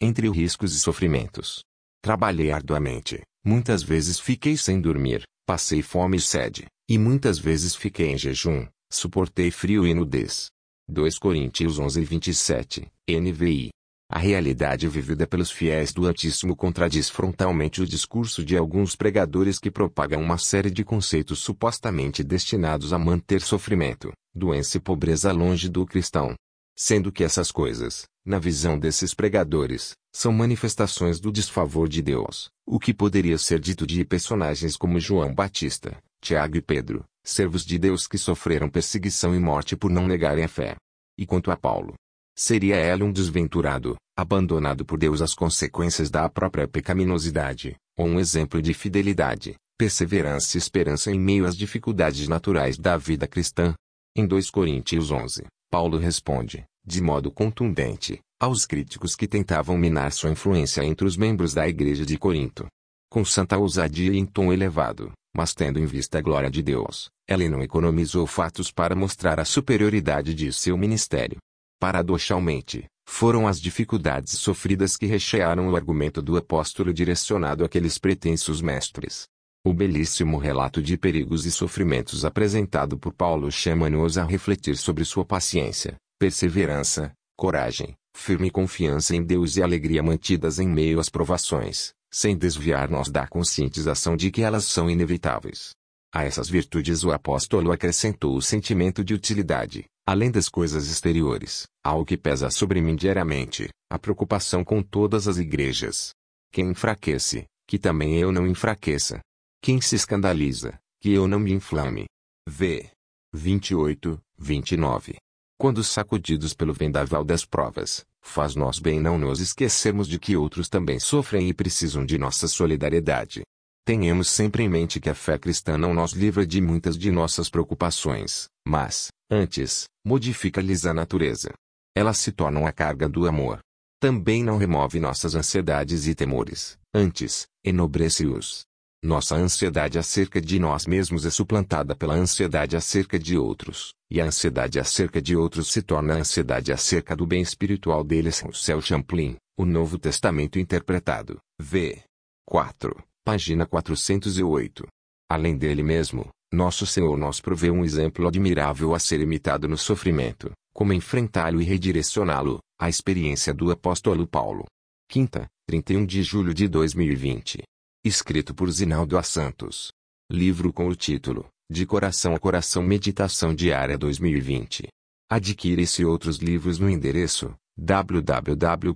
entre riscos e sofrimentos. Trabalhei arduamente, muitas vezes fiquei sem dormir, passei fome e sede, e muitas vezes fiquei em jejum, suportei frio e nudez. 2 Coríntios 11 27, NVI. A realidade vivida pelos fiéis do Altíssimo contradiz frontalmente o discurso de alguns pregadores que propagam uma série de conceitos supostamente destinados a manter sofrimento, doença e pobreza longe do cristão. Sendo que essas coisas, na visão desses pregadores, são manifestações do desfavor de Deus, o que poderia ser dito de personagens como João Batista, Tiago e Pedro, servos de Deus que sofreram perseguição e morte por não negarem a fé. E quanto a Paulo, Seria ele um desventurado, abandonado por Deus às consequências da própria pecaminosidade, ou um exemplo de fidelidade, perseverança e esperança em meio às dificuldades naturais da vida cristã? Em 2 Coríntios 11, Paulo responde, de modo contundente, aos críticos que tentavam minar sua influência entre os membros da igreja de Corinto. Com santa ousadia e em tom elevado, mas tendo em vista a glória de Deus, ele não economizou fatos para mostrar a superioridade de seu ministério. Paradoxalmente, foram as dificuldades sofridas que rechearam o argumento do apóstolo direcionado àqueles pretensos mestres. O belíssimo relato de perigos e sofrimentos apresentado por Paulo chama-nos a refletir sobre sua paciência, perseverança, coragem, firme confiança em Deus e alegria mantidas em meio às provações, sem desviar-nos da conscientização de que elas são inevitáveis. A essas virtudes o apóstolo acrescentou o sentimento de utilidade, Além das coisas exteriores, algo que pesa sobre mim diariamente, a preocupação com todas as igrejas. Quem enfraquece, que também eu não enfraqueça. Quem se escandaliza, que eu não me inflame. V. 28, 29. Quando sacudidos pelo vendaval das provas, faz nós bem não nos esquecermos de que outros também sofrem e precisam de nossa solidariedade. Tenhamos sempre em mente que a fé cristã não nos livra de muitas de nossas preocupações, mas, Antes, modifica-lhes a natureza. Elas se tornam a carga do amor. Também não remove nossas ansiedades e temores, antes, enobrece-os. Nossa ansiedade acerca de nós mesmos é suplantada pela ansiedade acerca de outros, e a ansiedade acerca de outros se torna a ansiedade acerca do bem espiritual deles. Céu Champlin, O Novo Testamento Interpretado, v. 4, página 408. Além dele mesmo, nosso Senhor nos provê um exemplo admirável a ser imitado no sofrimento, como enfrentá-lo e redirecioná-lo, a experiência do apóstolo Paulo. Quinta, 31 de julho de 2020. Escrito por Zinaldo A. Santos. Livro com o título, De Coração a Coração Meditação Diária 2020. Adquira esse e outros livros no endereço www.cpb.com.br